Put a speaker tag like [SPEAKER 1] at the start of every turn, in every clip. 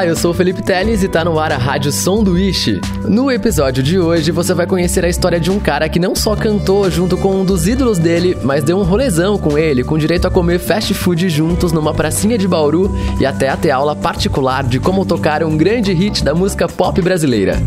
[SPEAKER 1] Olá, eu sou o Felipe Teles e tá no ar a Rádio Sanduíche. No episódio de hoje você vai conhecer a história de um cara que não só cantou junto com um dos ídolos dele, mas deu um rolezão com ele, com direito a comer fast food juntos numa pracinha de Bauru e até a ter aula particular de como tocar um grande hit da música pop brasileira.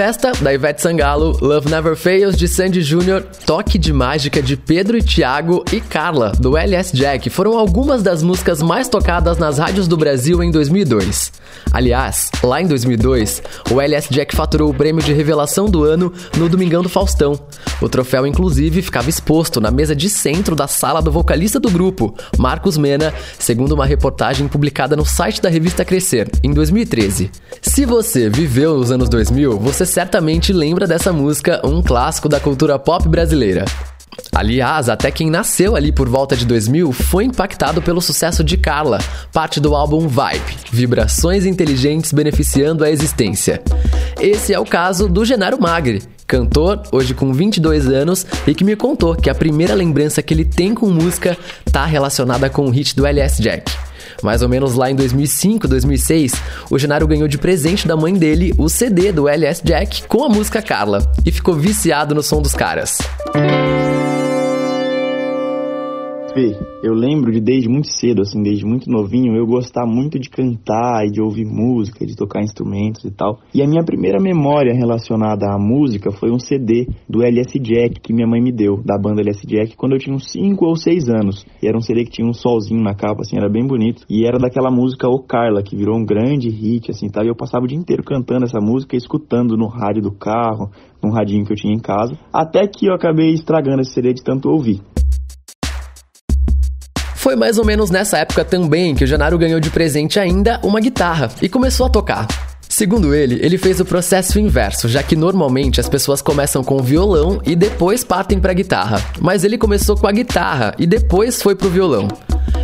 [SPEAKER 1] Festa, da Ivete Sangalo, Love Never Fails, de Sandy Júnior, Toque de Mágica, de Pedro e Thiago e Carla, do LS Jack, foram algumas das músicas mais tocadas nas rádios do Brasil em 2002. Aliás, lá em 2002, o LS Jack faturou o prêmio de revelação do ano no Domingão do Faustão. O troféu, inclusive, ficava exposto na mesa de centro da sala do vocalista do grupo, Marcos Mena, segundo uma reportagem publicada no site da revista Crescer, em 2013. Se você viveu nos anos 2000, você você certamente lembra dessa música, um clássico da cultura pop brasileira. Aliás, até quem nasceu ali por volta de 2000 foi impactado pelo sucesso de Carla, parte do álbum Vibe, Vibrações Inteligentes Beneficiando a Existência. Esse é o caso do Genaro Magri, cantor, hoje com 22 anos, e que me contou que a primeira lembrança que ele tem com música está relacionada com o hit do LS Jack. Mais ou menos lá em 2005, 2006, o Genaro ganhou de presente da mãe dele o CD do LS Jack com a música Carla e ficou viciado no som dos caras.
[SPEAKER 2] Fê, eu lembro de desde muito cedo, assim, desde muito novinho, eu gostar muito de cantar e de ouvir música, de tocar instrumentos e tal. E a minha primeira memória relacionada à música foi um CD do LS Jack que minha mãe me deu, da banda LS Jack, quando eu tinha uns 5 ou 6 anos. E era um CD que tinha um solzinho na capa, assim, era bem bonito. E era daquela música O Carla, que virou um grande hit, assim, tal. E eu passava o dia inteiro cantando essa música, escutando no rádio do carro, num radinho que eu tinha em casa. Até que eu acabei estragando esse CD de tanto ouvir.
[SPEAKER 1] Foi mais ou menos nessa época também que o Janaro ganhou de presente ainda uma guitarra e começou a tocar. Segundo ele, ele fez o processo inverso, já que normalmente as pessoas começam com o violão e depois partem para a guitarra. Mas ele começou com a guitarra e depois foi pro violão.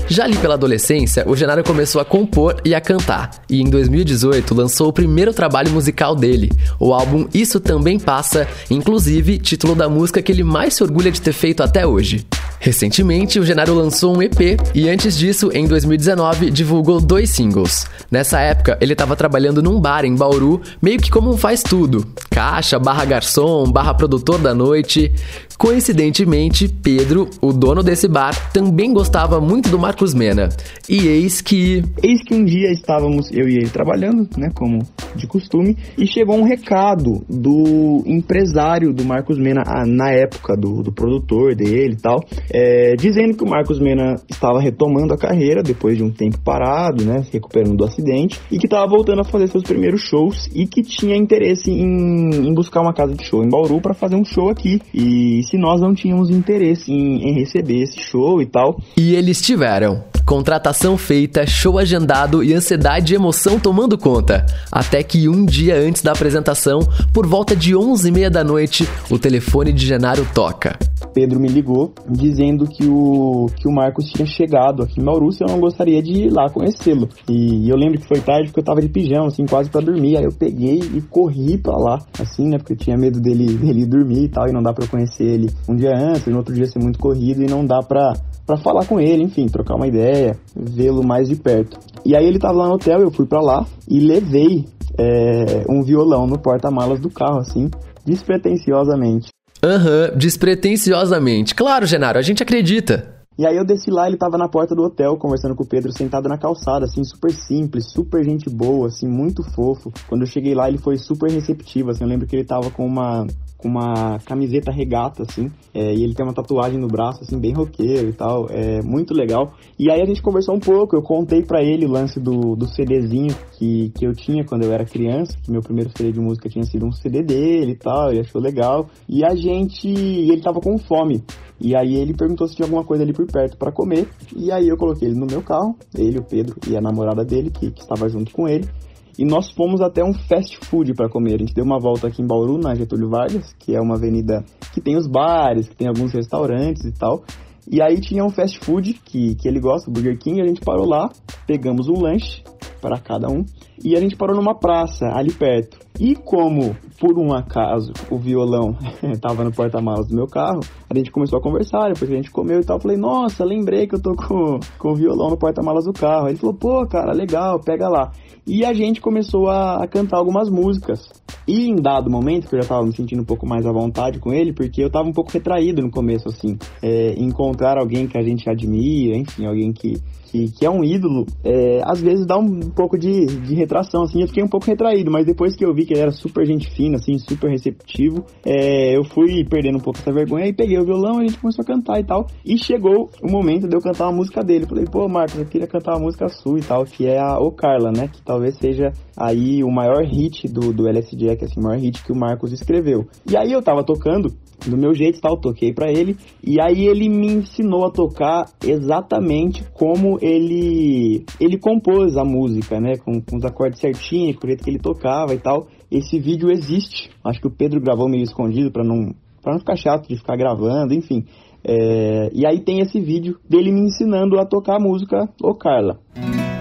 [SPEAKER 1] Já ali pela adolescência, o Genaro começou a compor e a cantar, e em 2018 lançou o primeiro trabalho musical dele, o álbum Isso Também Passa, inclusive título da música que ele mais se orgulha de ter feito até hoje. Recentemente, o Genaro lançou um EP e antes disso, em 2019, divulgou dois singles. Nessa época, ele estava trabalhando num bar em Bauru, meio que como um faz tudo: caixa, barra garçom, barra produtor da noite. Coincidentemente, Pedro, o dono desse bar, também gostava muito do Marcos Mena. E eis que.
[SPEAKER 2] Eis que um dia estávamos, eu e ele trabalhando, né, como de costume, e chegou um recado do empresário do Marcos Mena, ah, na época, do, do produtor dele e tal, é, dizendo que o Marcos Mena estava retomando a carreira depois de um tempo parado, né, recuperando do acidente, e que estava voltando a fazer seus primeiros shows e que tinha interesse em, em buscar uma casa de show em Bauru para fazer um show aqui. E se nós não tínhamos interesse em, em receber esse show e tal.
[SPEAKER 1] E eles tiveram. Contratação feita, show agendado e ansiedade e emoção tomando conta. Até que um dia antes da apresentação, por volta de 11h30 da noite, o telefone de Genaro toca.
[SPEAKER 2] Pedro me ligou dizendo que o, que o Marcos tinha chegado aqui em Bauru e eu não gostaria de ir lá conhecê-lo. E eu lembro que foi tarde porque eu tava de pijama, assim, quase para dormir. Aí eu peguei e corri para lá, assim, né? Porque eu tinha medo dele, dele dormir e tal, e não dá para conhecer ele um dia antes, no outro dia ser muito corrido e não dá pra, pra falar com ele, enfim, trocar uma ideia, vê-lo mais de perto. E aí ele tava lá no hotel, eu fui para lá e levei é, um violão no porta-malas do carro, assim, despretensiosamente.
[SPEAKER 1] Aham, uhum, despretensiosamente. Claro, Genaro, a gente acredita.
[SPEAKER 2] E aí eu desci lá, ele tava na porta do hotel, conversando com o Pedro, sentado na calçada, assim, super simples, super gente boa, assim, muito fofo. Quando eu cheguei lá, ele foi super receptivo, assim, eu lembro que ele tava com uma com uma camiseta regata, assim, é, e ele tem uma tatuagem no braço, assim, bem roqueiro e tal, é muito legal. E aí a gente conversou um pouco, eu contei para ele o lance do, do CDzinho que, que eu tinha quando eu era criança, que meu primeiro CD de música tinha sido um CD dele e tal, ele achou legal. E a gente, ele tava com fome, e aí ele perguntou se tinha alguma coisa ali por perto para comer, e aí eu coloquei ele no meu carro, ele, o Pedro e a namorada dele, que, que estava junto com ele, e nós fomos até um fast food para comer. A gente deu uma volta aqui em Bauru, na Getúlio Vargas, que é uma avenida que tem os bares, que tem alguns restaurantes e tal. E aí tinha um fast food que, que ele gosta, Burger King, a gente parou lá, pegamos um lanche para cada um e a gente parou numa praça ali perto. E como, por um acaso, o violão estava no porta-malas do meu carro, a gente começou a conversar, depois a gente comeu e tal. Eu falei, nossa, lembrei que eu tô com, com o violão no porta-malas do carro. Ele falou, pô, cara, legal, pega lá. E a gente começou a, a, cantar algumas músicas. E em dado momento, que eu já tava me sentindo um pouco mais à vontade com ele, porque eu tava um pouco retraído no começo, assim. É, encontrar alguém que a gente admira, enfim, alguém que, que, que é um ídolo, é, às vezes dá um pouco de, de retração, assim. Eu fiquei um pouco retraído, mas depois que eu vi que ele era super gente fina, assim, super receptivo, é, eu fui perdendo um pouco essa vergonha e peguei o violão a gente começou a cantar e tal. E chegou o momento de eu cantar uma música dele. Falei, pô, Marcos, eu queria cantar uma música sua e tal, que é a O Carla, né? Que talvez seja aí o maior hit do, do LS Jack, assim, o maior hit que o Marcos escreveu. E aí eu tava tocando do meu jeito tal, toquei para ele e aí ele me ensinou a tocar exatamente como ele ele compôs a música, né, com, com os acordes certinhos, com o jeito que ele tocava e tal. Esse vídeo existe. Acho que o Pedro gravou meio escondido para não para não ficar chato de ficar gravando, enfim. É, e aí tem esse vídeo dele me ensinando a tocar a música Ô Carla.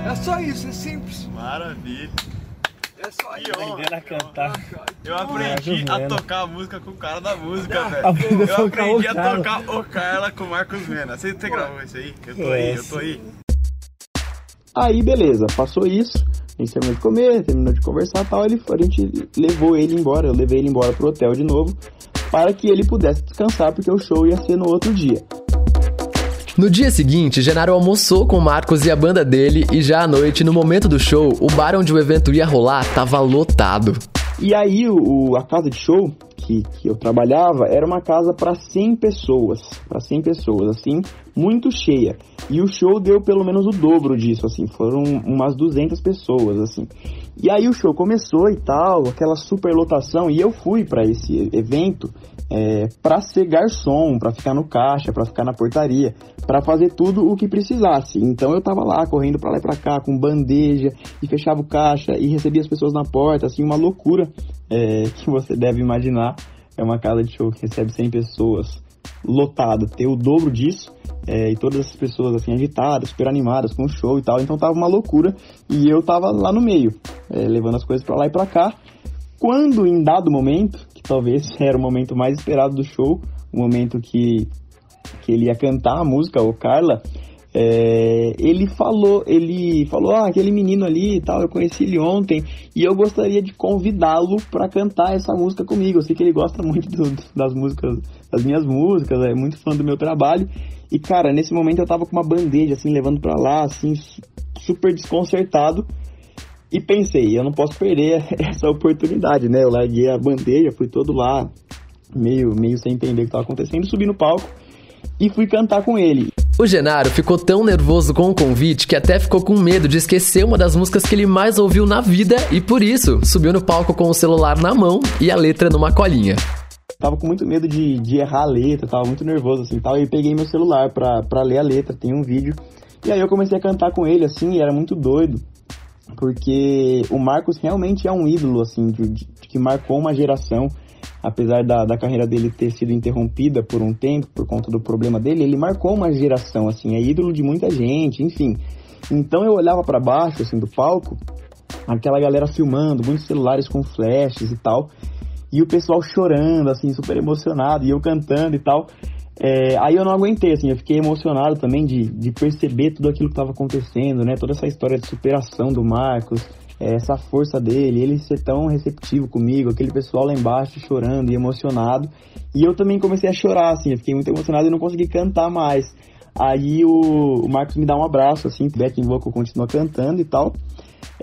[SPEAKER 3] É só isso, é simples.
[SPEAKER 4] Maravilha.
[SPEAKER 3] É só isso.
[SPEAKER 5] Aprender a cantar.
[SPEAKER 4] Eu aprendi a tocar a música com o cara da música, velho. Eu aprendi a tocar o Carla com o Marcos Mena. Você, você gravou isso aí? Eu tô aí, eu tô aí.
[SPEAKER 2] Aí beleza, passou isso. A gente terminou de comer, terminou de conversar e tal. Ele, a gente levou ele embora, eu levei ele embora pro hotel de novo, para que ele pudesse descansar, porque o show ia ser no outro dia.
[SPEAKER 1] No dia seguinte, Genaro almoçou com Marcos e a banda dele e já à noite, no momento do show, o bar onde o evento ia rolar tava lotado.
[SPEAKER 2] E aí o, a casa de show que, que eu trabalhava era uma casa para 100 pessoas, para 100 pessoas, assim, muito cheia. E o show deu pelo menos o dobro disso, assim, foram umas 200 pessoas, assim. E aí o show começou e tal, aquela super lotação, e eu fui para esse evento é, para ser garçom, para ficar no caixa, para ficar na portaria, para fazer tudo o que precisasse. Então eu tava lá correndo para lá e para cá com bandeja e fechava o caixa e recebia as pessoas na porta, assim uma loucura é, que você deve imaginar. É uma casa de show que recebe 100 pessoas lotado, ter o dobro disso é, e todas essas pessoas assim agitadas, super animadas com o show e tal. Então tava uma loucura e eu tava lá no meio, é, levando as coisas para lá e para cá. Quando em dado momento, que talvez era o momento mais esperado do show, o momento que, que ele ia cantar a música, o Carla, é, ele falou, ele falou, ah, aquele menino ali e tal, eu conheci ele ontem e eu gostaria de convidá-lo para cantar essa música comigo. Eu sei que ele gosta muito do, das músicas, das minhas músicas, é muito fã do meu trabalho. E cara, nesse momento eu tava com uma bandeja assim, levando para lá, assim, super desconcertado. E pensei, eu não posso perder essa oportunidade, né? Eu larguei a bandeja, fui todo lá, meio, meio sem entender o que estava acontecendo, subi no palco e fui cantar com ele.
[SPEAKER 1] O Genaro ficou tão nervoso com o convite que até ficou com medo de esquecer uma das músicas que ele mais ouviu na vida e por isso subiu no palco com o celular na mão e a letra numa colinha.
[SPEAKER 2] Tava com muito medo de, de errar a letra, tava muito nervoso assim tal. E peguei meu celular pra, pra ler a letra, tem um vídeo. E aí eu comecei a cantar com ele assim, e era muito doido porque o Marcos realmente é um ídolo, assim, de, de, que marcou uma geração. Apesar da, da carreira dele ter sido interrompida por um tempo, por conta do problema dele, ele marcou uma geração, assim, é ídolo de muita gente, enfim. Então eu olhava para baixo, assim, do palco, aquela galera filmando, muitos celulares com flashes e tal, e o pessoal chorando, assim, super emocionado, e eu cantando e tal. É, aí eu não aguentei, assim, eu fiquei emocionado também de, de perceber tudo aquilo que estava acontecendo, né? Toda essa história de superação do Marcos, essa força dele, ele ser tão receptivo comigo, aquele pessoal lá embaixo chorando e emocionado. E eu também comecei a chorar, assim, eu fiquei muito emocionado e não consegui cantar mais. Aí o, o Marcos me dá um abraço, assim, o backing vocal continua cantando e tal.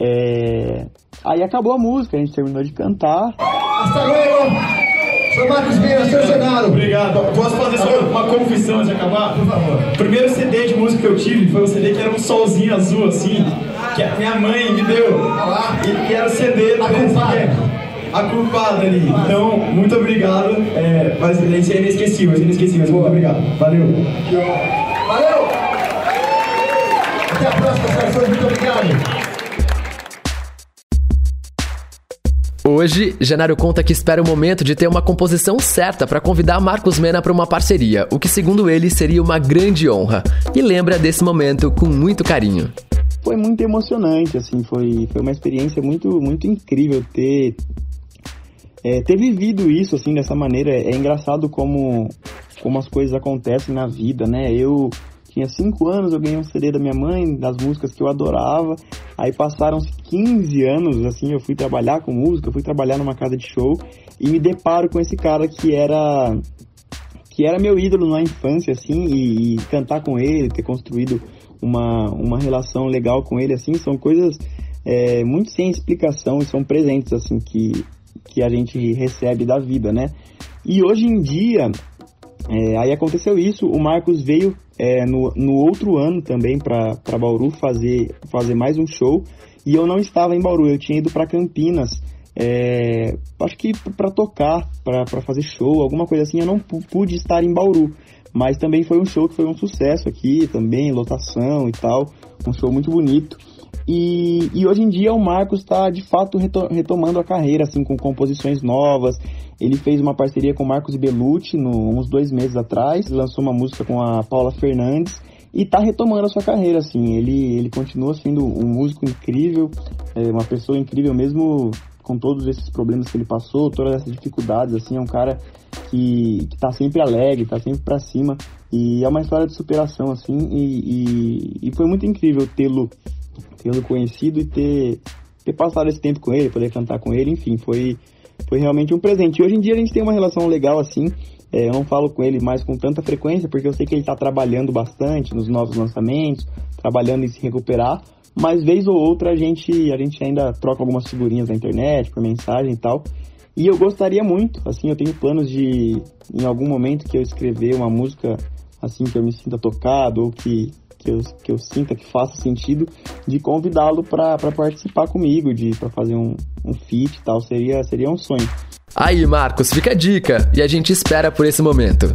[SPEAKER 2] É... Aí acabou a música, a gente terminou de cantar.
[SPEAKER 6] Hasta luego! Sou Marcos Vieira, seu Genaro.
[SPEAKER 7] Obrigado. Posso fazer só uma confissão antes de acabar?
[SPEAKER 6] Por favor.
[SPEAKER 7] O primeiro CD de música que eu tive foi um CD que era um solzinho azul, assim, que a minha mãe me deu. E que era o CD do
[SPEAKER 6] A culpada.
[SPEAKER 7] A culpada ali. Então, muito obrigado. É, mas isso é inesquecível, isso é inesquecível. Muito obrigado. Valeu.
[SPEAKER 6] Valeu! Até a próxima, senhores. Muito obrigado.
[SPEAKER 1] Hoje, Genaro conta que espera o momento de ter uma composição certa para convidar Marcos Mena para uma parceria, o que segundo ele seria uma grande honra, e lembra desse momento com muito carinho.
[SPEAKER 2] Foi muito emocionante, assim, foi, foi uma experiência muito, muito incrível ter, é, ter vivido isso, assim, dessa maneira. É engraçado como, como as coisas acontecem na vida, né? Eu tinha 5 anos, eu ganhei um CD da minha mãe, das músicas que eu adorava. Aí passaram 15 anos, assim, eu fui trabalhar com música, fui trabalhar numa casa de show e me deparo com esse cara que era que era meu ídolo na infância, assim, e, e cantar com ele, ter construído uma, uma relação legal com ele, assim, são coisas é, muito sem explicação e são presentes, assim, que, que a gente recebe da vida, né? E hoje em dia, é, aí aconteceu isso, o Marcos veio é, no, no outro ano também para Bauru fazer, fazer mais um show e eu não estava em Bauru, eu tinha ido para Campinas, é, acho que para tocar, para fazer show, alguma coisa assim, eu não pude estar em Bauru, mas também foi um show que foi um sucesso aqui, também, lotação e tal, um show muito bonito. E, e hoje em dia o Marcos está de fato retomando a carreira, assim, com composições novas. Ele fez uma parceria com o Marcos Belucci no, uns dois meses atrás, lançou uma música com a Paula Fernandes e está retomando a sua carreira, assim. Ele, ele continua sendo um músico incrível, é, uma pessoa incrível mesmo com todos esses problemas que ele passou, todas essas dificuldades, assim, é um cara que, que tá sempre alegre, tá sempre para cima e é uma história de superação, assim, e, e, e foi muito incrível tê-lo tê-lo conhecido e ter, ter passado esse tempo com ele, poder cantar com ele, enfim, foi, foi realmente um presente. E hoje em dia a gente tem uma relação legal assim. É, eu não falo com ele mais com tanta frequência, porque eu sei que ele está trabalhando bastante nos novos lançamentos, trabalhando em se recuperar, mas vez ou outra a gente, a gente ainda troca algumas figurinhas na internet, por mensagem e tal. E eu gostaria muito, assim, eu tenho planos de, em algum momento que eu escrever uma música, assim, que eu me sinta tocado ou que que eu, que eu sinta que faça sentido, de convidá-lo para participar comigo, de para fazer um, um feat e tal, seria, seria um sonho.
[SPEAKER 1] Aí, Marcos, fica a dica e a gente espera por esse momento.